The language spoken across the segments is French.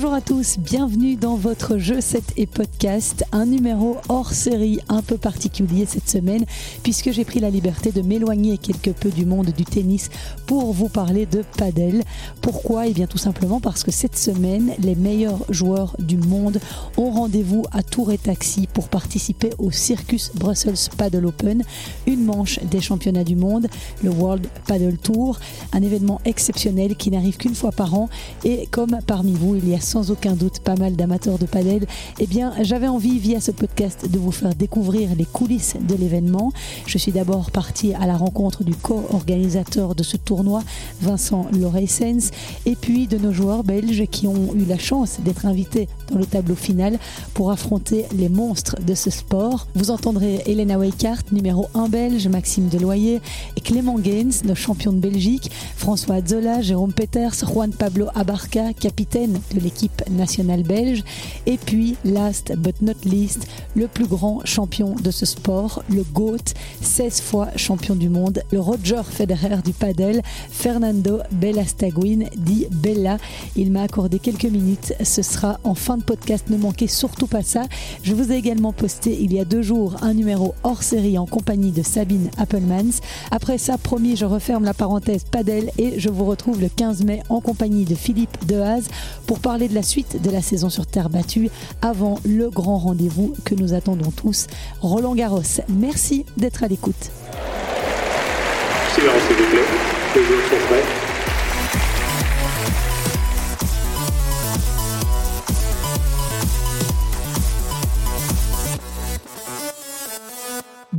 Bonjour à tous, bienvenue dans votre jeu 7 et podcast, un numéro hors série un peu particulier cette semaine puisque j'ai pris la liberté de m'éloigner quelque peu du monde du tennis pour vous parler de padel. Pourquoi? Eh bien tout simplement parce que cette semaine, les meilleurs joueurs du monde ont rendez-vous à Tour et Taxi pour participer au Circus Brussels Paddle Open, une manche des championnats du monde, le World Paddle Tour, un événement exceptionnel qui n'arrive qu'une fois par an et comme parmi vous, il y a sans aucun doute pas mal d'amateurs de padel, eh bien j'avais envie via ce podcast de vous faire découvrir les coulisses de l'événement. Je suis d'abord partie à la rencontre du co-organisateur de ce tournoi, Vincent Loreissens, et puis de nos joueurs belges qui ont eu la chance d'être invités dans le tableau final pour affronter les monstres de ce sport. Vous entendrez Elena Weikart, numéro 1 belge, Maxime Deloyer et Clément Gaines, nos champions de Belgique, François Zola, Jérôme Peters, Juan Pablo Abarca, capitaine de l'équipe nationale belge. Et puis, last but not least, le plus grand champion de ce sport, le GOAT, 16 fois champion du monde, le Roger Federer du padel, Fernando Bellastaguin, dit Bella. Il m'a accordé quelques minutes. Ce sera en fin de podcast. Ne manquez surtout pas ça. Je vous ai également posté il y a deux jours un numéro hors série en compagnie de Sabine Appelmans. Après ça, promis, je referme la parenthèse padel et je vous retrouve le 15 mai en compagnie de Philippe Dehaze pour parler de la suite de la saison sur terre battue avant le grand rendez-vous que nous attendons tous, Roland Garros. Merci d'être à l'écoute.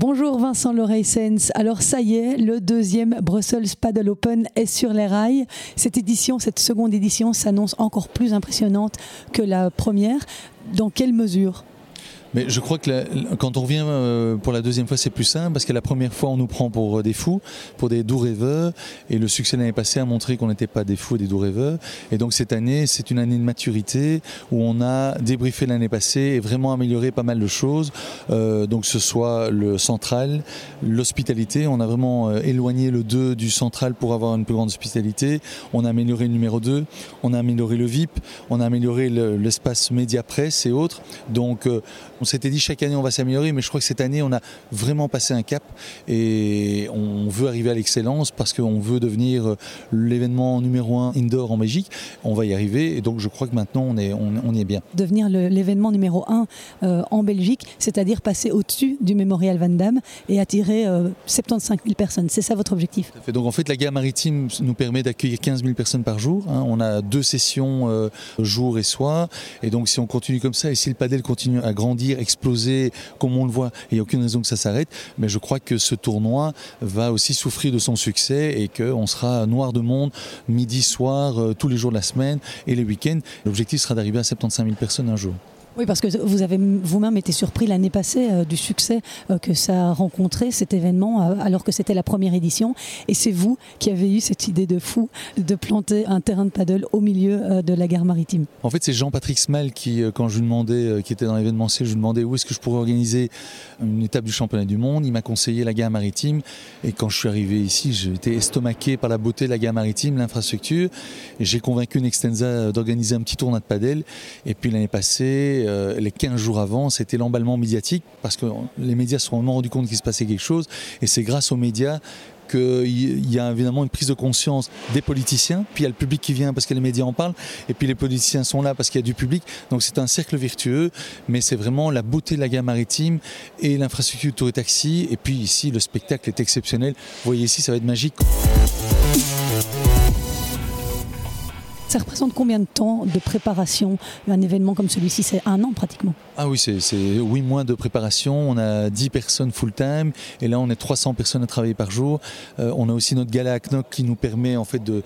Bonjour Vincent Loreissens. Alors ça y est, le deuxième Brussels Paddle Open est sur les rails. Cette édition, cette seconde édition s'annonce encore plus impressionnante que la première. Dans quelle mesure? Mais je crois que quand on revient euh, pour la deuxième fois, c'est plus simple parce que la première fois, on nous prend pour euh, des fous, pour des doux rêveurs. Et le succès de l'année passée a montré qu'on n'était pas des fous et des doux rêveurs. Et donc cette année, c'est une année de maturité où on a débriefé l'année passée et vraiment amélioré pas mal de choses. Euh, donc ce soit le central, l'hospitalité. On a vraiment euh, éloigné le 2 du central pour avoir une plus grande hospitalité. On a amélioré le numéro 2. On a amélioré le VIP. On a amélioré l'espace média presse et autres. Donc on s'était dit chaque année on va s'améliorer, mais je crois que cette année on a vraiment passé un cap et on veut arriver à l'excellence parce qu'on veut devenir euh, l'événement numéro un indoor en Belgique. On va y arriver et donc je crois que maintenant on, est, on, y est bien. Devenir l'événement numéro un euh, en Belgique, c'est-à-dire passer au-dessus du Mémorial Van Damme et attirer euh, 75 000 personnes. C'est ça votre objectif? Donc en fait la gare maritime nous permet d'accueillir 15 000 personnes par jour. Hein. On a deux sessions euh, jour et soir et donc si on continue comme ça et si le padel continue à grandir exploser comme on le voit. Il n'y a aucune raison que ça s'arrête. Mais je crois que ce tournoi va aussi souffrir de son succès et qu'on sera noir de monde midi, soir, euh, tous les jours de la semaine et les week-ends. L'objectif sera d'arriver à 75 000 personnes un jour. Oui, parce que vous avez vous-même été surpris l'année passée euh, du succès euh, que ça a rencontré, cet événement, euh, alors que c'était la première édition. Et c'est vous qui avez eu cette idée de fou de planter un terrain de paddle au milieu de la gare maritime. En fait, c'est Jean-Patrick Small qui, quand je lui demandais, qui était dans l'événementiel, je lui demandais où est-ce que je pourrais organiser une étape du championnat du monde. Il m'a conseillé la gare maritime. Et quand je suis arrivé ici, j'ai été estomaqué par la beauté de la gare maritime, l'infrastructure. J'ai convaincu Nextensa d'organiser un petit tournoi de paddle. Et puis l'année passée, euh, les 15 jours avant, c'était l'emballement médiatique parce que les médias se sont vraiment rendus compte qu'il se passait quelque chose. Et c'est grâce aux médias qu'il y a évidemment une prise de conscience des politiciens, puis il y a le public qui vient parce que les médias en parlent, et puis les politiciens sont là parce qu'il y a du public. Donc c'est un cercle vertueux, mais c'est vraiment la beauté de la gare maritime et l'infrastructure tour et taxi. Et puis ici, le spectacle est exceptionnel. Vous voyez ici, ça va être magique. Ça représente combien de temps de préparation Un événement comme celui-ci, c'est un an pratiquement. Ah oui, c'est 8 mois de préparation. On a 10 personnes full-time et là on est 300 personnes à travailler par jour. Euh, on a aussi notre gala à Knock qui nous permet en fait de,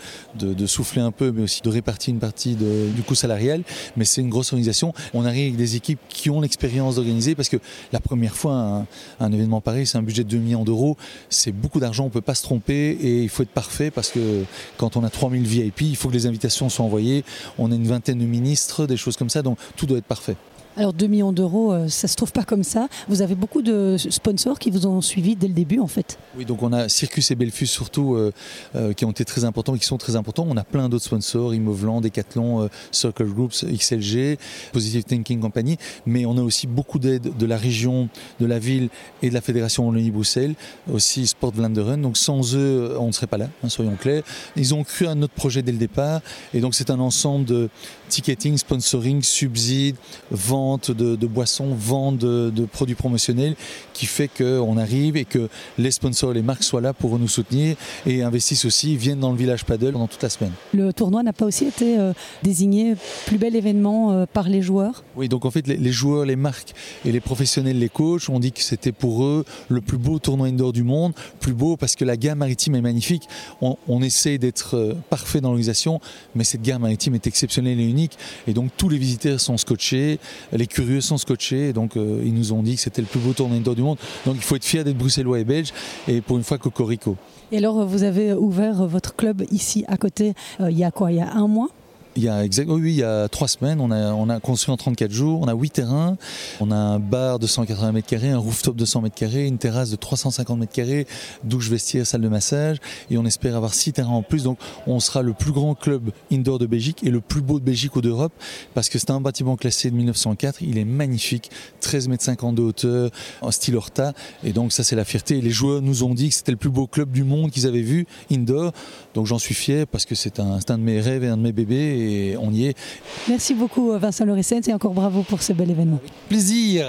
souffler un peu, mais aussi de répartir une partie du coût salarial. Mais c'est une grosse organisation. On arrive avec des équipes qui ont l'expérience d'organiser parce que la première fois, un, un événement pareil, c'est un budget de 2 millions d'euros. C'est beaucoup d'argent, on ne peut pas se tromper et il faut être parfait parce que quand on a 3000 VIP, il faut que les invitations sont envoyés. On a une vingtaine de ministres, des choses comme ça, donc tout doit être parfait. Alors 2 millions d'euros, euh, ça se trouve pas comme ça. Vous avez beaucoup de sponsors qui vous ont suivi dès le début en fait. Oui, donc on a Circus et Belfus surtout euh, euh, qui ont été très importants, qui sont très importants. On a plein d'autres sponsors, Immovlant, Decathlon, Circle Groups, XLG, Positive Thinking Company, mais on a aussi beaucoup d'aide de la région, de la ville et de la fédération Wallonie-Bruxelles, aussi Sport Vlaanderen. Donc sans eux, on ne serait pas là, hein, soyons clairs. Ils ont cru à notre projet dès le départ et donc c'est un ensemble de ticketing, sponsoring, subsides, ventes de, boissons, vente de, produits promotionnels qui fait qu'on arrive et que les sponsors les marques soient là pour nous soutenir et investissent aussi, viennent dans le village paddle pendant toute la semaine. Le tournoi n'a pas aussi été euh, désigné plus bel événement euh, par les joueurs? Oui, donc en fait les, joueurs, les marques et les professionnels, les coachs ont dit que c'était pour eux le plus beau tournoi indoor du monde, plus beau parce que la gamme maritime est magnifique. On, on essaie d'être euh, parfait dans l'organisation, mais cette gamme maritime est exceptionnelle et unique et donc tous les visiteurs sont scotchés, les curieux sont scotchés, donc euh, ils nous ont dit que c'était le plus beau tournoi du monde. Donc il faut être fier d'être bruxellois et belge, et pour une fois Cocorico. Et alors vous avez ouvert votre club ici à côté, euh, il y a quoi? Il y a un mois? Il y a oui, il y a trois semaines, on a, on a construit en 34 jours, on a huit terrains, on a un bar de 180 mètres carrés, un rooftop de 100 mètres carrés, une terrasse de 350 mètres carrés, douche, vestiaire, salle de massage, et on espère avoir six terrains en plus. Donc, on sera le plus grand club indoor de Belgique et le plus beau de Belgique ou d'Europe, parce que c'est un bâtiment classé de 1904. Il est magnifique, 13 mètres 50 de hauteur, en style Horta, et donc ça c'est la fierté. les joueurs nous ont dit que c'était le plus beau club du monde qu'ils avaient vu indoor, donc j'en suis fier parce que c'est un, un de mes rêves et un de mes bébés on y est. Merci beaucoup Vincent Lorissette et encore bravo pour ce bel événement. Plaisir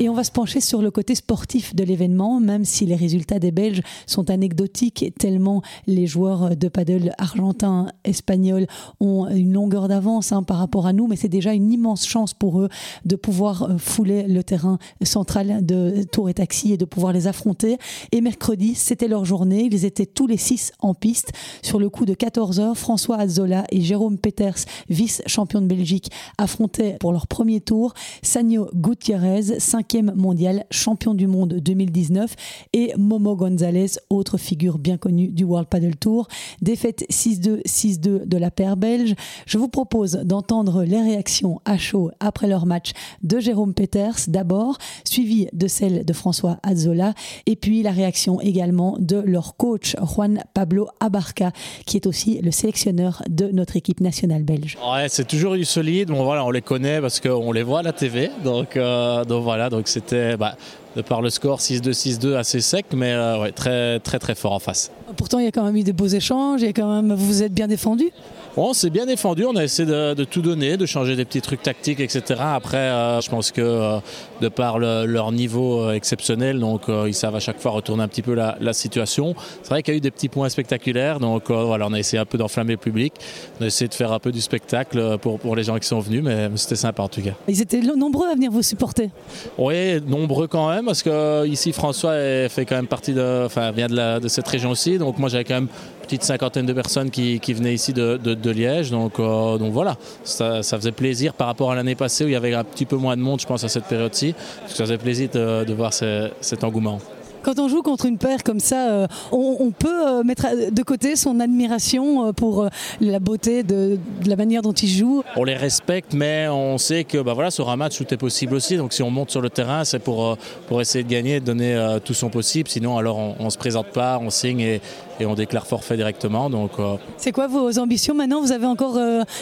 et on va se pencher sur le côté sportif de l'événement, même si les résultats des Belges sont anecdotiques, tellement les joueurs de paddle argentins, espagnols ont une longueur d'avance hein, par rapport à nous, mais c'est déjà une immense chance pour eux de pouvoir euh, fouler le terrain central de Tour et Taxi et de pouvoir les affronter. Et mercredi, c'était leur journée. Ils étaient tous les six en piste. Sur le coup de 14 heures, François Azzola et Jérôme Peters, vice-champion de Belgique, affrontaient pour leur premier tour Sanyo Gutiérrez, 5 mondial, champion du monde 2019, et Momo Gonzalez, autre figure bien connue du World Paddle Tour. Défaite 6-2, 6-2 de la paire belge. Je vous propose d'entendre les réactions à chaud après leur match de Jérôme Peters d'abord, suivi de celle de François Azzola, et puis la réaction également de leur coach Juan Pablo Abarca, qui est aussi le sélectionneur de notre équipe nationale belge. Ouais, c'est toujours eu solide. Bon, voilà, on les connaît parce qu'on les voit à la TV. Donc, euh, donc voilà, donc c'était bah, de par le score 6-2, 6-2 assez sec, mais euh, ouais, très très très fort en face. Pourtant, il y a quand même eu des beaux échanges, et quand même, vous vous êtes bien défendu. On s'est bien défendu, on a essayé de, tout donner, de changer des petits trucs tactiques, etc. Après, euh, je pense que euh, de par leur niveau euh, exceptionnel, donc ils savent à chaque fois retourner un petit peu la, situation. C'est vrai qu'il y a eu des petits points spectaculaires, donc voilà, on a essayé un peu d'enflammer le public, on a essayé de faire un peu du spectacle pour, pour les gens qui sont venus, mais c'était sympa en tout cas. Ils étaient nombreux à venir vous supporter Oui, nombreux quand même, parce que ici François fait quand même partie de, enfin, vient de, de cette région aussi, donc moi j'avais quand même petite cinquantaine de personnes qui, venaient ici de, Liège. Donc, euh, donc voilà, ça, faisait plaisir par rapport à l'année passée où il y avait un petit peu moins de monde, je pense, à cette période-ci. Ça faisait plaisir de, voir cet engouement. Quand on joue contre une paire comme ça, euh, on, peut euh, mettre de côté son admiration euh, pour la beauté de, la manière dont ils jouent. On les respecte, mais on sait que bah voilà, sur un match, tout est possible aussi. Donc si on monte sur le terrain, c'est pour, pour essayer de gagner, de donner tout son possible. Sinon, alors on ne se présente pas, on signe et, et on déclare forfait directement. Donc, C'est quoi vos ambitions maintenant? Vous avez encore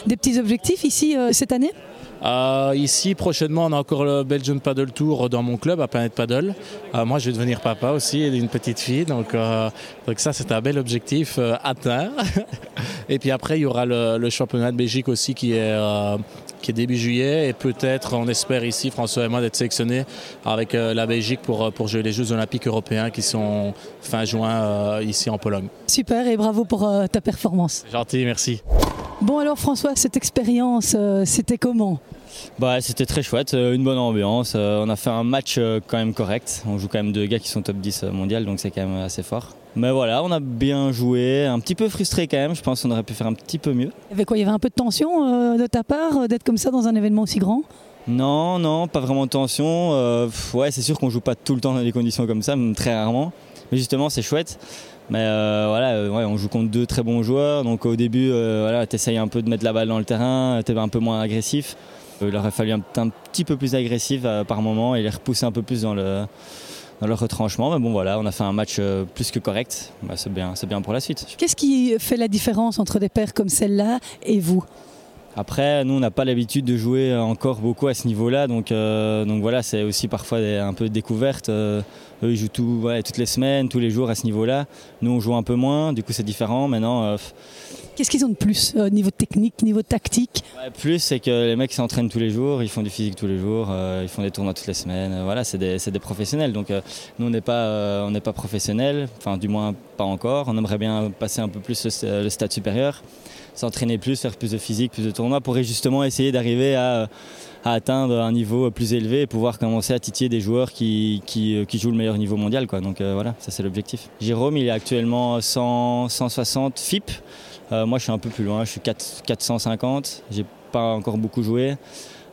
des petits objectifs ici cette année? Euh, ici, prochainement, on a encore le Belgian Paddle Tour dans mon club à Planet Paddle. Euh, moi, je vais devenir papa aussi d'une petite fille. Donc, euh, donc ça, c'est un bel objectif atteint. et puis après, il y aura le, championnat de Belgique aussi qui est, qui est début juillet. Et peut-être, on espère ici, François et moi, d'être sélectionnés avec la Belgique pour, pour jouer les Jeux olympiques européens qui sont fin juin ici en Pologne. Super et bravo pour ta performance. Gentil, merci. Bon alors François, cette expérience, euh, c'était comment? Bah, C'était très chouette, euh, une bonne ambiance. Euh, on a fait un match quand même correct. On joue quand même deux gars qui sont top 10 mondial, donc c'est quand même assez fort. Mais voilà, on a bien joué, un petit peu frustré quand même. Je pense qu'on aurait pu faire un petit peu mieux. Il y avait quoi? Il y avait un peu de tension de ta part d'être comme ça dans un événement aussi grand? Non, non, pas vraiment de tension. ouais, c'est sûr qu'on joue pas tout le temps dans des conditions comme ça, même très rarement. mais justement, c'est chouette. Mais voilà, ouais, on joue contre deux très bons joueurs. Donc au début, voilà, tu essayes un peu de mettre la balle dans le terrain, tu es un peu moins agressif. Il aurait fallu un, un petit peu plus agressif par moment et les repousser un peu plus dans le, dans retranchement. Mais bon, voilà, on a fait un match euh, plus que correct. Bah, c'est bien, bien pour la suite. Qu'est-ce qui fait la différence entre des paires comme celle-là et vous? Après, nous, on n'a pas l'habitude de jouer encore beaucoup à ce niveau-là, donc, euh, donc voilà, c'est aussi parfois un peu découverte. Euh, eux, ils jouent tout, toutes les semaines, tous les jours à ce niveau-là. Nous, on joue un peu moins, du coup, c'est différent. Maintenant, Qu'est-ce qu'ils ont de plus au niveau technique, niveau tactique? Plus, c'est que les mecs s'entraînent tous les jours, ils font du physique tous les jours, euh, ils font des tournois toutes les semaines. Euh, voilà, c'est des, des, professionnels. Donc euh, nous, on n'est pas, on n'est pas professionnels, enfin du moins encore. On aimerait bien passer un peu plus le, stade supérieur, s'entraîner plus, faire plus de physique, plus de tournois, pour justement essayer d'arriver à, atteindre un niveau plus élevé et pouvoir commencer à titiller des joueurs qui, jouent le meilleur niveau mondial. Quoi. Donc voilà, ça c'est l'objectif. Jérôme, il est actuellement 100, 160 FIP. Euh, moi, je suis un peu plus loin, je suis 4, 450. J'ai pas encore beaucoup joué.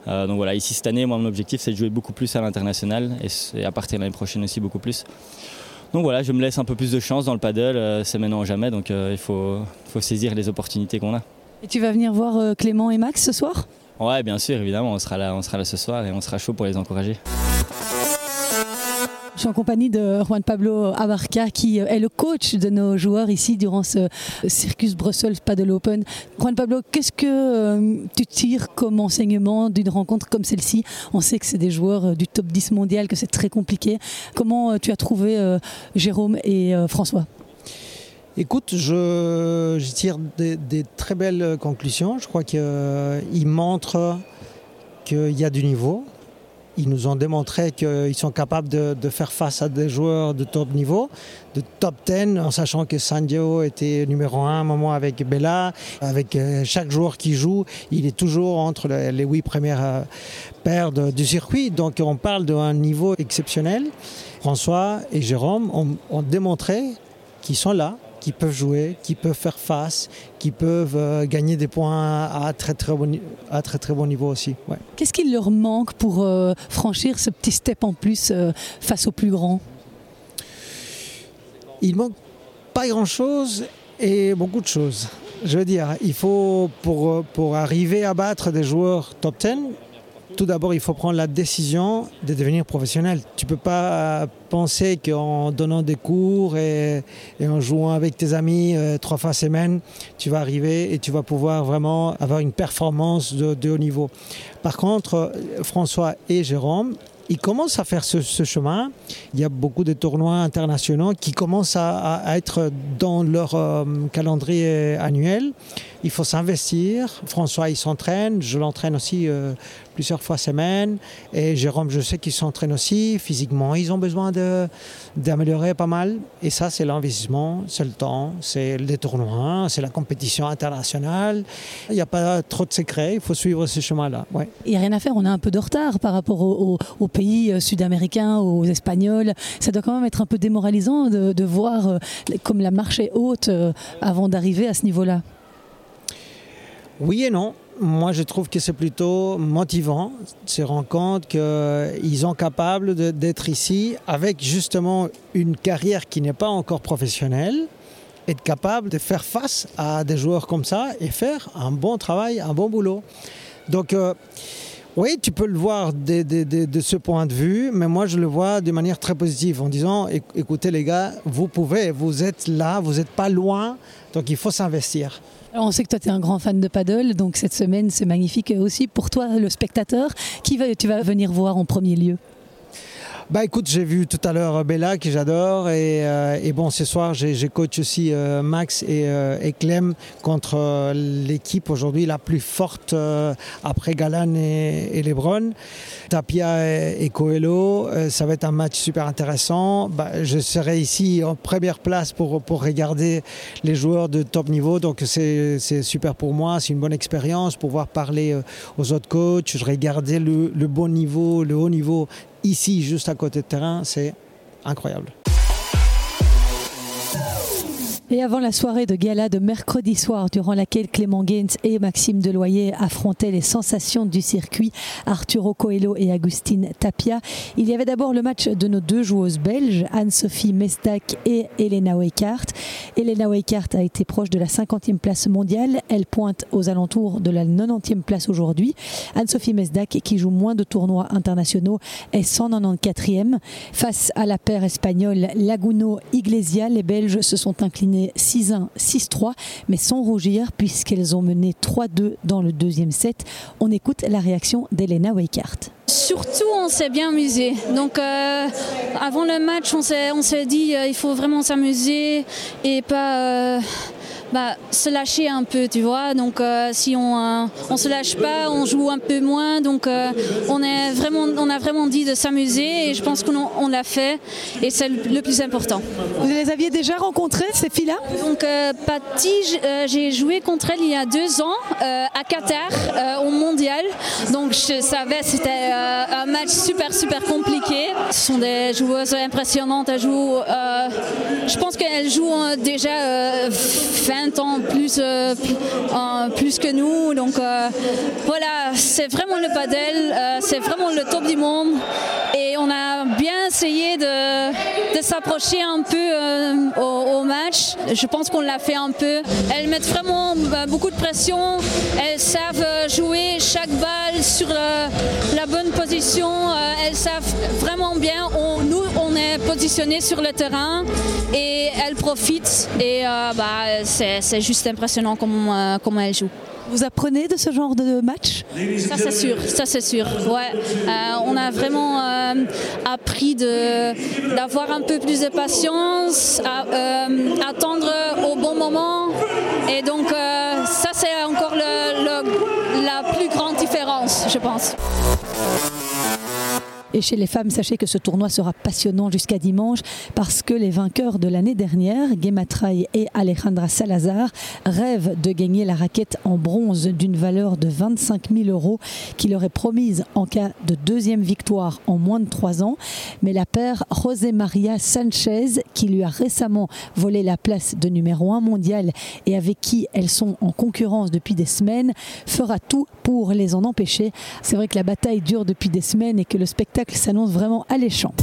Euh, donc voilà, ici cette année, moi, mon objectif, c'est de jouer beaucoup plus à l'international et, à partir de l'année prochaine aussi beaucoup plus. Donc voilà, je me laisse un peu plus de chance dans le paddle. Euh, c'est maintenant ou jamais, donc il faut, faut, saisir les opportunités qu'on a. Et tu vas venir voir Clément et Max ce soir? Ouais, bien sûr, évidemment, on sera là, on sera là ce soir et on sera chaud pour les encourager. En compagnie de Juan Pablo Abarca qui est le coach de nos joueurs ici durant ce Circus Brussels Paddle Open. Juan Pablo, qu'est-ce que euh, tu tires comme enseignement d'une rencontre comme celle-ci? On sait que c'est des joueurs euh, du top 10 mondial, que c'est très compliqué. Comment euh, tu as trouvé Jérôme et François? Écoute, je, tire des, des, très belles conclusions. Je crois qu'ils montrent qu'il y a du niveau, ils nous ont démontré qu'ils sont capables de, faire face à des joueurs de top niveau, de top 10, en sachant que Sandio était numéro 1 à un moment avec Bella. Avec euh, chaque joueur qui joue, il est toujours entre les huit premières euh, paires du circuit. Donc on parle d'un niveau exceptionnel. François et Jérôme ont démontré qu'ils sont là, qui peuvent jouer, qui peuvent faire face, qui peuvent euh, gagner des points à très très bon, à très, très bon niveau aussi. Qu'est-ce qu'il leur manque pour euh, franchir ce petit step en plus euh, face aux plus grands? Il manque pas grand-chose et beaucoup de choses. Je veux dire, il faut pour, pour arriver à battre des joueurs top 10, tout d'abord, il faut prendre la décision de devenir professionnel. Tu ne peux pas penser qu'en donnant des cours et, en jouant avec tes amis euh, trois fois semaine, tu vas arriver et tu vas pouvoir vraiment avoir une performance de haut niveau. Par contre, François et Jérôme, ils commencent à faire ce, chemin. Il y a beaucoup de tournois internationaux qui commencent à, être dans leur euh, calendrier annuel. Il faut s'investir. François, il s'entraîne. Je l'entraîne aussi euh, plusieurs fois semaine. Et Jérôme, je sais qu'il s'entraîne aussi. Physiquement, ils ont besoin d'améliorer pas mal. Et ça, c'est l'investissement, c'est le temps, c'est les tournois, c'est la compétition internationale. Il n'y a pas trop de secrets. Il faut suivre ce chemin-là. Il n'y a rien à faire. On a un peu de retard par rapport aux pays euh, sud-américains, aux Espagnols. Ça doit quand même être un peu démoralisant de, voir euh, comme la marche est haute avant d'arriver à ce niveau-là. Oui et non. Moi, je trouve que c'est plutôt motivant de se rendre compte qu'ils sont capables d'être ici avec justement une carrière qui n'est pas encore professionnelle, être capable de faire face à des joueurs comme ça et faire un bon travail, un bon boulot. Donc, oui, tu peux le voir de, ce point de vue, mais moi je le vois de manière très positive en disant écoutez les gars, vous pouvez, vous êtes là, vous n'êtes pas loin, donc il faut s'investir. On sait que toi tu es un grand fan de paddle, donc cette semaine c'est magnifique aussi pour toi le spectateur. Qui va, tu vas venir voir en premier lieu? Bah écoute, j'ai vu tout à l'heure Bella que j'adore et, euh, et, bon ce soir j'ai coach aussi euh, Max et, euh, Clem contre l'équipe aujourd'hui la plus forte après Galan et, Lebron. Tapia et, Coelho, ça va être un match super intéressant. Bah, je serai ici en première place pour, pour regarder les joueurs de top niveau donc c'est super pour moi, c'est une bonne expérience pouvoir parler aux autres coachs, regarder le, le bon niveau, le haut niveau ici, juste à côté de terrain, c'est incroyable. Et avant la soirée de gala de mercredi soir, durant laquelle Clément Gaines et Maxime Deloyer affrontaient les sensations du circuit, Arturo Coelho et Agustine Tapia, il y avait d'abord le match de nos deux joueuses belges, Anne-Sophie Mesdak et Elena Weikart. Elena Weikart a été proche de la 50e place mondiale. Elle pointe aux alentours de la 90e place aujourd'hui. Anne-Sophie Mesdak, qui joue moins de tournois internationaux, est 194e. Face à la paire espagnole Laguno Iglesia, les Belges se sont inclinés 6-1, 6-3, mais sans rougir puisqu'elles ont mené 3-2 dans le deuxième set. On écoute la réaction d'Elena Weikart. Surtout, on s'est bien amusé. Donc, euh, avant le match, on s'est, on s'est dit euh, il faut vraiment s'amuser et pas. Euh, bah, se lâcher un peu, tu vois. Donc euh, si on euh, on se lâche pas, on joue un peu moins. Donc euh, on est vraiment on a vraiment dit de s'amuser et je pense qu'on on l'a fait et c'est le plus important. Vous les aviez déjà rencontrées ces filles-là? Donc Patty, j'ai joué contre elle il y a deux ans à Qatar au mondial. Donc je savais c'était un match super super compliqué. Ce sont des joueuses impressionnantes. Elles jouent, je pense qu'elles jouent déjà 20 plus, euh, plus que nous. Donc euh, voilà, c'est vraiment le padel, euh, c'est vraiment le top du monde. Et on a bien essayé de, de s'approcher un peu au, match. Je pense qu'on l'a fait un peu. Elles mettent vraiment beaucoup de pression. Elles savent jouer chaque balle sur la bonne position. elles savent vraiment bien. On, nous, on est positionné sur le terrain et elles profitent. Et bah, c'est juste impressionnant comment, comment elle joue. Vous apprenez de ce genre de match? Ça c'est sûr, ça c'est sûr. Ouais. Euh, on a vraiment euh, appris d'avoir un peu plus de patience, à, euh, attendre au bon moment. Et donc ça c'est encore le, la plus grande différence, je pense. Et chez les femmes, sachez que ce tournoi sera passionnant jusqu'à dimanche parce que les vainqueurs de l'année dernière, Gematraï et Alejandra Salazar, rêvent de gagner la raquette en bronze d'une valeur de 25 000 euros qui leur est promise en cas de deuxième victoire en moins de trois ans. Mais la paire José Maria Sanchez, qui lui a récemment volé la place de numéro 1 mondial et avec qui elles sont en concurrence depuis des semaines, fera tout pour les en empêcher. C'est vrai que la bataille dure depuis des semaines et que le spectacle s'annonce vraiment alléchant.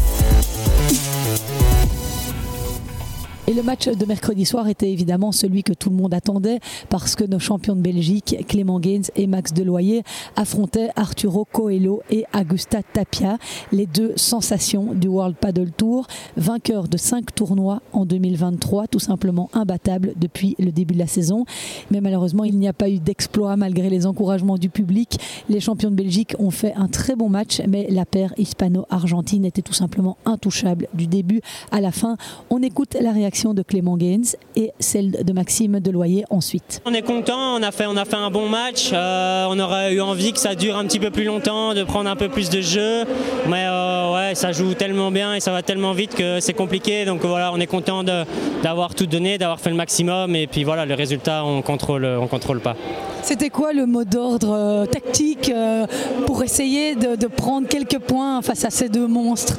Et le match de mercredi soir était évidemment celui que tout le monde attendait parce que nos champions de Belgique, Clément Gaines et Max Deloyer, affrontaient Arturo Coelho et Augusta Tapia, les deux sensations du World Paddle Tour, vainqueurs de cinq tournois en 2023, tout simplement imbattables depuis le début de la saison. Mais malheureusement, il n'y a pas eu d'exploit malgré les encouragements du public. Les champions de Belgique ont fait un très bon match, mais la paire hispano-argentine était tout simplement intouchable du début à la fin. On écoute la réaction de Clément Gaines et celle de Maxime Deloyer ensuite. On est content, on a fait, on a fait un bon match. Euh, on aurait eu envie que ça dure un petit peu plus longtemps, de prendre un peu plus de jeu. Mais euh, ça joue tellement bien et ça va tellement vite que c'est compliqué. Donc voilà, on est content d'avoir tout donné, d'avoir fait le maximum. Et puis voilà, le résultat, on contrôle, on contrôle pas. C'était quoi le mot d'ordre euh, tactique euh, pour essayer de, prendre quelques points face à ces deux monstres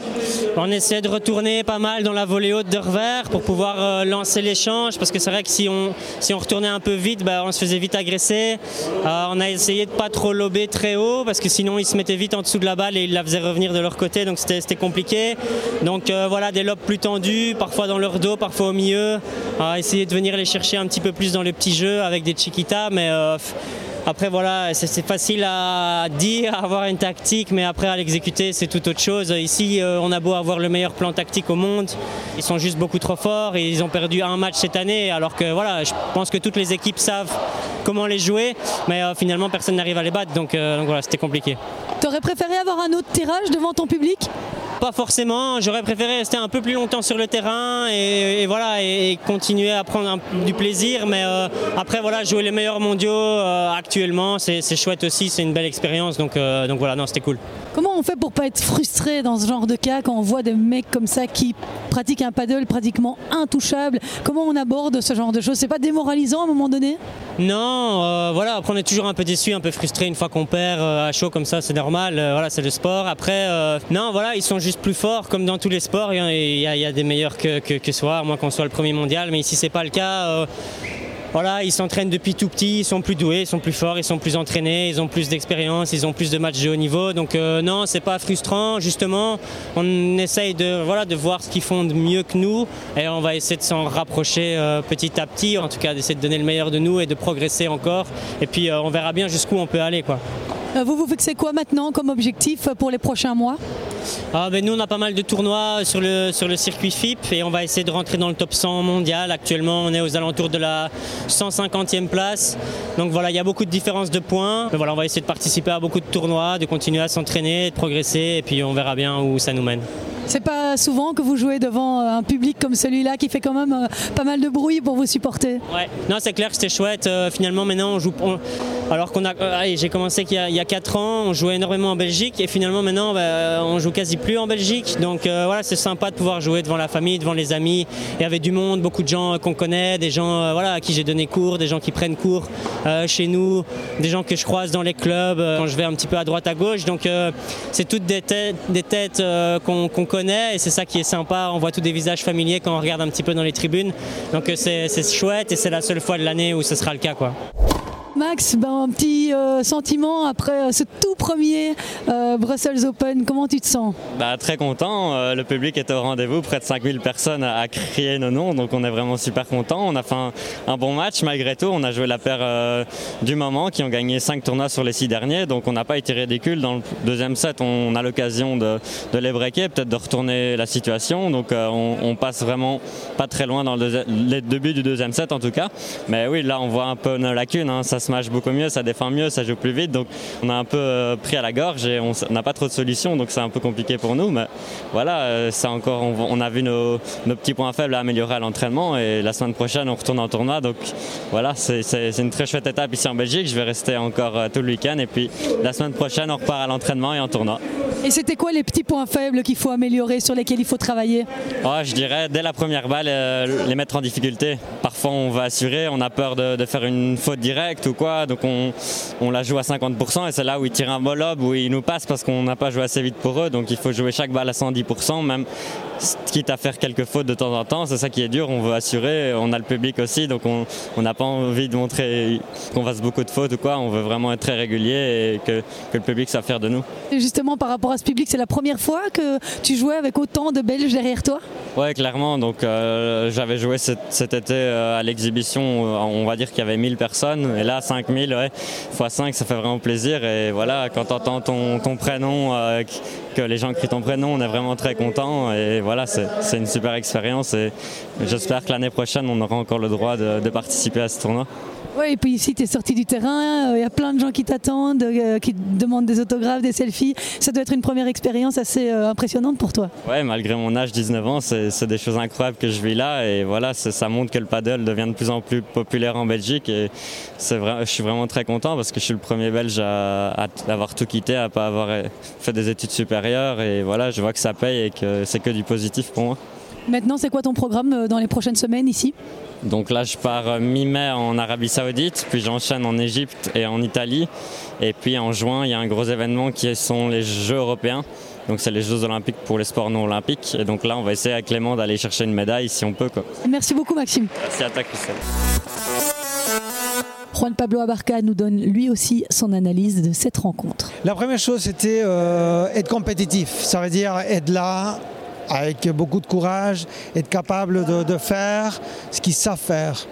On essayait de retourner pas mal dans la volée haute de revers pour pouvoir euh, lancer l'échange parce que c'est vrai que si on, retournait un peu vite, bah, on se faisait vite agresser. on a essayé de pas trop lober très haut parce que sinon ils se mettaient vite en dessous de la balle et ils la faisaient revenir de leur côté donc c'était compliqué. Donc voilà, des lobes plus tendus, parfois dans leur dos, parfois au milieu. essayer de venir les chercher un petit peu plus dans le petit jeu avec des chiquitas mais après voilà, c'est facile à dire, à avoir une tactique, mais après à l'exécuter c'est tout autre chose. Ici euh, on a beau avoir le meilleur plan tactique au monde, ils sont juste beaucoup trop forts et ils ont perdu un match cette année alors que voilà, je pense que toutes les équipes savent comment les jouer, mais euh, finalement personne n'arrive à les battre donc, euh, donc voilà, c'était compliqué. T'aurais préféré avoir un autre tirage devant ton public? Pas forcément. J'aurais préféré rester un peu plus longtemps sur le terrain et, voilà et, continuer à prendre du plaisir. Mais euh, après voilà, jouer les meilleurs mondiaux euh, actuellement, c'est chouette aussi, c'est une belle expérience. Donc, euh, donc voilà, non, c'était cool. On fait pour pas être frustré dans ce genre de cas quand on voit des mecs comme ça qui pratiquent un paddle pratiquement intouchable? Comment on aborde ce genre de choses? C'est pas démoralisant à un moment donné? Non, euh, voilà, après on est toujours un peu déçu, un peu frustré une fois qu'on perd euh, à chaud comme ça, c'est normal, euh, voilà, c'est le sport. Après, non, voilà, ils sont juste plus forts, comme dans tous les sports, il y a des meilleurs que, que, que soi, à moins qu'on soit le premier mondial, mais ici c'est pas le cas. Voilà, ils s'entraînent depuis tout petit, ils sont plus doués, ils sont plus forts, ils sont plus entraînés, ils ont plus d'expérience, ils ont plus de matchs de haut niveau. Donc euh, non, c'est pas frustrant. Justement, on essaye de voilà de voir ce qu'ils font de mieux que nous et on va essayer de s'en rapprocher euh, petit à petit. En tout cas, d'essayer de donner le meilleur de nous et de progresser encore. Et puis euh, on verra bien jusqu'où on peut aller quoi. Euh, Vous vous fixez quoi maintenant comme objectif pour les prochains mois? Ah, ben nous, on a pas mal de tournois sur le, sur le circuit FIP et on va essayer de rentrer dans le top 100 mondial. Actuellement, on est aux alentours de la 150e place. Donc voilà, il y a beaucoup de différences de points. Mais voilà, on va essayer de participer à beaucoup de tournois, de continuer à s'entraîner, de progresser et puis on verra bien où ça nous mène. C'est pas souvent que vous jouez devant euh, un public comme celui-là qui fait quand même euh, pas mal de bruit pour vous supporter? Ouais, non, c'est clair que c'était chouette. Euh, finalement, maintenant, on joue. on- alors qu'on a. euh, j'ai commencé qu'il y a- il y, a 4 ans, on jouait énormément en Belgique et finalement, maintenant, bah, on joue quasi plus en Belgique. Donc euh, voilà, c'est sympa de pouvoir jouer devant la famille, devant les amis et avec du monde, beaucoup de gens euh, qu'on connaît, des gens euh, voilà, à qui j'ai donné cours, des gens qui prennent cours chez nous, des gens que je croise dans les clubs quand je vais un petit peu à droite, à gauche. Donc c'est toutes des têtes, qu'on connaît et c'est ça qui est sympa. On voit tous des visages familiers quand on regarde un petit peu dans les tribunes. Donc c'est chouette et c'est la seule fois de l'année où ce sera le cas. Quoi. Max, ben, un petit euh, sentiment après euh, ce tout premier euh, Brussels Open, comment tu te sens? Bah, très content, Euh, le public était au rendez-vous, près de 5000 personnes à, à crier nos noms, donc on est vraiment super content. On a fait un, bon match malgré tout, on a joué la paire du moment qui ont gagné 5 tournois sur les 6 derniers, donc on n'a pas été ridicule. Dans le deuxième set, on a l'occasion de, les breaker, peut-être de retourner la situation, donc on, on passe vraiment pas très loin dans les débuts du deuxième set en tout cas. Mais oui, là on voit un peu nos lacunes, hein. ça se match beaucoup mieux, ça défend mieux, ça joue plus vite, donc on a un peu euh, pris à la gorge et on n'a pas trop de solutions, donc c'est un peu compliqué pour nous. Mais voilà, euh, c'est encore, on, on a vu nos, nos petits points faibles à améliorer à l'entraînement et la semaine prochaine on retourne en tournoi, donc voilà, c'est une très chouette étape ici en Belgique. Je vais rester encore euh, tout le week-end et puis la semaine prochaine on repart à l'entraînement et en tournoi. Et c'était quoi les petits points faibles qu'il faut améliorer, sur lesquels il faut travailler? Ouais, je dirais dès la première balle, euh, les mettre en difficulté. Parfois, on va assurer, on a peur de, de faire une faute directe ou quoi, donc on, on la joue à 50% et c'est là où ils tirent un bol lob, où ils nous passent parce qu'on n'a pas joué assez vite pour eux, donc il faut jouer chaque balle à 110%, même quitte à faire quelques fautes de temps en temps. C'est ça qui est dur, on veut assurer, on a le public aussi, donc on n'a pas envie de montrer qu'on fasse beaucoup de fautes ou quoi, on veut vraiment être très régulier et que, que le public soit fier de nous. Et justement, par rapport à ce public, c'est la première fois que tu jouais avec autant de Belges derrière toi? Ouais, clairement. Donc, euh, j'avais joué cet, cet été euh, à l'exhibition. euh, On va dire qu'il y avait 1000 personnes. Et là, 5000, ouais, x 5, ça fait vraiment plaisir. Et voilà, quand tu entends ton, ton prénom, euh, que les gens crient ton prénom, on est vraiment très content. Et voilà, c'est une super expérience. Et j'espère que l'année prochaine, on aura encore le droit de, de participer à ce tournoi. Oui, et puis ici, tu es sorti du terrain, euh, il y a plein de gens qui t'attendent, euh, qui te demandent des autographes, des selfies. Ça doit être une première expérience assez euh, impressionnante pour toi. Ouais, malgré mon âge, 19 ans, c'est des choses incroyables que je vis là. Et voilà, ça montre que le paddle devient de plus en plus populaire en Belgique. Et c'est vrai, je suis vraiment très content parce que je suis le premier Belge à, à avoir tout quitté, à pas avoir euh, fait des études supérieures. Et voilà, je vois que ça paye et que c'est que du positif pour moi. Maintenant, c'est quoi ton programme euh, dans les prochaines semaines ici? Donc là, je pars euh, mi-mai en Arabie Saoudite, puis j'enchaîne en Égypte et en Italie. Et puis en juin, il y a un gros événement qui sont les Jeux européens. Donc c'est les Jeux olympiques pour les sports non olympiques. Et donc là, on va essayer avec Clément d'aller chercher une médaille si on peut. Quoi. Merci beaucoup, Maxime. Merci à toi, Christelle. Juan Pablo Abarca nous donne lui aussi son analyse de cette rencontre. La première chose, c'était euh, être compétitif. Ça veut dire être là avec beaucoup de courage, être capable de, de faire ce qu'ils savent faire.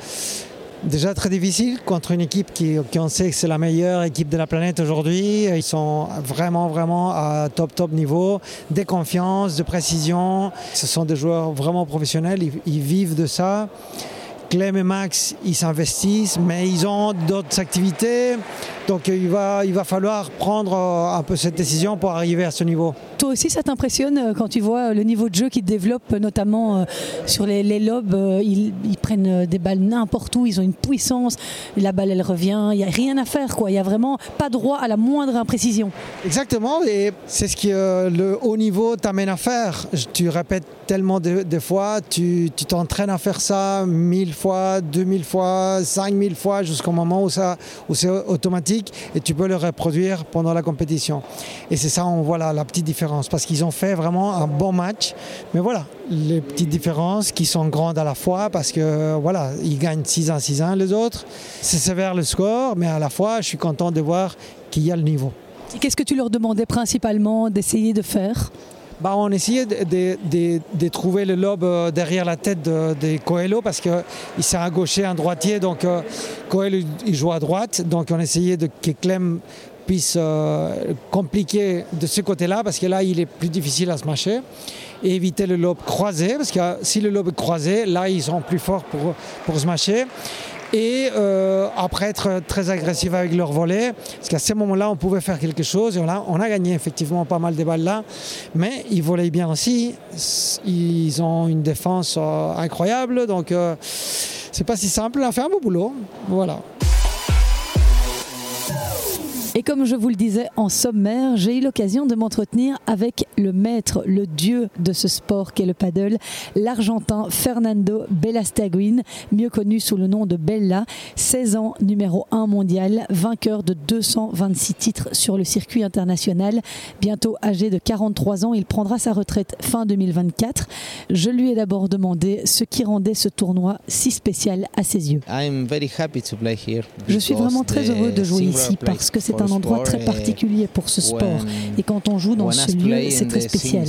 Déjà très difficile contre une équipe qui, on sait que c'est la meilleure équipe de la planète aujourd'hui. Ils sont vraiment, vraiment à top, top niveau, de confiance, de précision. Ce sont des joueurs vraiment professionnels, ils, ils vivent de ça. Clem et Max, ils s'investissent, mais ils ont d'autres activités. Donc il va, il va falloir prendre euh, un peu cette décision pour arriver à ce niveau. Toi aussi, ça t'impressionne euh, quand tu vois le niveau de jeu qu'ils développent, notamment euh, sur les, les lobes. euh, Ils, ils prennent euh, des balles n'importe où, ils ont une puissance. La balle, elle revient. Il n'y a rien à faire, quoi. Il n'y a vraiment pas droit à la moindre imprécision. Exactement, et c'est ce que euh, le haut niveau t'amène à faire. Tu répètes tellement de, de fois, tu tu t'entraînes à faire ça mille fois, deux mille fois, cinq mille fois, jusqu'au moment où, ça, où c'est automatique et tu peux le reproduire pendant la compétition. Et c'est ça, on voit la, petite différence, parce qu'ils ont fait vraiment un bon match. Mais voilà, les petites différences qui sont grandes à la fois, parce que voilà, ils gagnent 6-1, 6-1 les autres. C'est sévère le score, mais à la fois, je suis content de voir qu'il y a le niveau. Qu'est-ce que tu leur demandais principalement d'essayer de faire? Bah, on essayait de, trouver le lobe euh, derrière la tête de, Coelho parce qu'il s'est un gaucher, un droitier. Donc euh, Coelho il joue à droite. Donc on essayait de, que Clem puisse euh, compliquer de ce côté-là parce que là il est plus difficile à se mâcher. Et éviter le lobe croisé parce que si le lobe est croisé, là ils sont plus forts pour, pour se mâcher. Et euh, après être très agressif avec leur volet, parce qu'à ce moment-là, on pouvait faire quelque chose. Et on a, on a gagné effectivement pas mal de balles là. Mais ils volaient bien aussi. Ils ont une défense euh, incroyable. Donc, euh, c'est pas si simple. On a fait un beau boulot. Voilà. Et comme je vous le disais en sommaire, j'ai eu l'occasion de m'entretenir avec le maître, le dieu de ce sport qu'est le paddle, l'Argentin Fernando Belastaguin, mieux connu sous le nom de Bella, 16 ans, numéro 1 mondial, vainqueur de 226 titres sur le circuit international. Bientôt âgé de 43 ans, il prendra sa retraite fin 2024. Je lui ai d'abord demandé ce qui rendait ce tournoi si spécial à ses yeux. Je suis vraiment très heureux de jouer ici parce que c'est for un endroit très particulier pour ce sport. Et quand on joue dans ce lieu, c'est très spécial.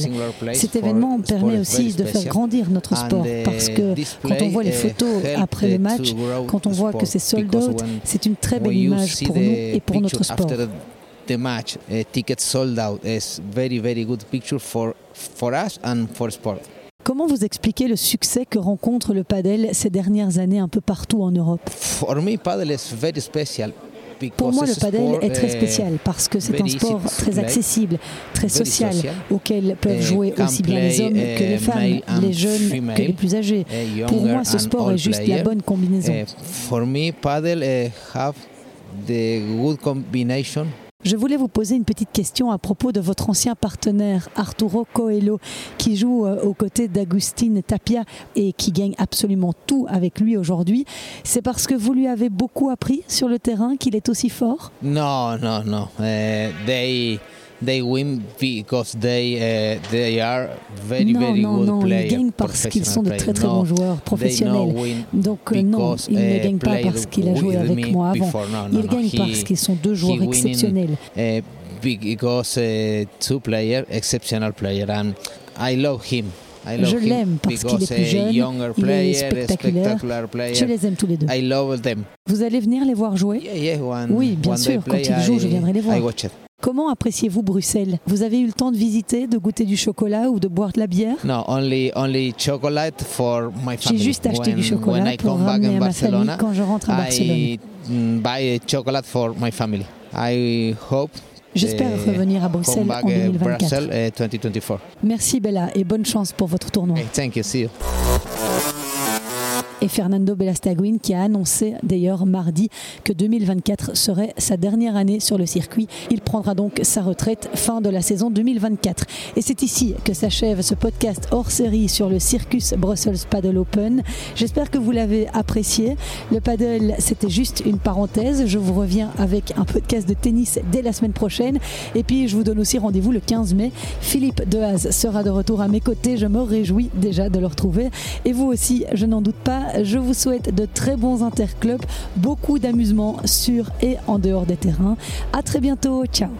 Cet événement permet aussi de faire grandir notre sport parce que quand on voit les photos eh, après le match, quand on voit que c'est sold out, c'est une très belle image pour nous et pour notre sport. after the match, a ticket sold out is very very good picture for for us and for sport. Comment vous expliquez le succès que rencontre le padel ces dernières années un peu partout en Europe? For me, paddle is very special. Pour moi, le padel est très spécial parce que c'est un sport très accessible, très social, auquel peuvent jouer aussi bien les hommes que les femmes, les jeunes que les plus âgés. Pour moi, ce sport est juste la bonne combinaison. Je voulais vous poser une petite question à propos de votre ancien partenaire Arturo Coelho qui joue euh, aux côtés d'Agustin Tapia et qui gagne absolument tout avec lui aujourd'hui. C'est parce que vous lui avez beaucoup appris sur le terrain qu'il est aussi fort? No, no, no. Uh, they they win because they uh, they are very non, very non, good non, players. ils gagnent parce qu'ils sont de très très bons joueurs professionnels. Donc euh, non, il ne gagne pas parce qu'il a joué avec moi avant. Il gagne parce qu'ils sont deux joueurs exceptionnels. Uh, because uh, two player, exceptional player, and I love him. I love Je him l'aime parce qu'il est because plus a jeune, younger il est player, spectaculaire. spectacular player. Je les aime tous les deux. I love them. Vous allez venir les voir jouer Yeah, yeah, Oui, bien they sûr, quand ils jouent, je I- viendrai les voir. I. Comment appréciez-vous Bruxelles? Vous avez eu le temps de visiter, de goûter du chocolat ou de boire de la bière? No, only only chocolate for my J'ai family. juste acheté when, du chocolat when I pour back ramener in à ma famille quand je rentre à Barcelone. I mm, buy chocolate for my family. I hope. J'espère revenir à Bruxelles en uh, 2024. Brussels, uh, 2024. Merci Bella et bonne chance pour votre tournoi. Hey, thank you. See you. Et Fernando Belastaguin qui a annoncé d'ailleurs mardi que 2024 serait sa dernière année sur le circuit. Il prendra donc sa retraite fin de la saison 2024. Et c'est ici que s'achève ce podcast hors série sur le Circus Brussels Paddle Open. J'espère que vous l'avez apprécié. Le paddle, c'était juste une parenthèse. Je vous reviens avec un podcast de tennis dès la semaine prochaine. Et puis, je vous donne aussi rendez-vous le 15 mai. Philippe Dehaze sera de retour à mes côtés. Je me réjouis déjà de le retrouver. Et vous aussi, je n'en doute pas. Je vous souhaite de très bons interclubs, beaucoup d'amusement sur et en dehors des terrains. À très bientôt. Ciao.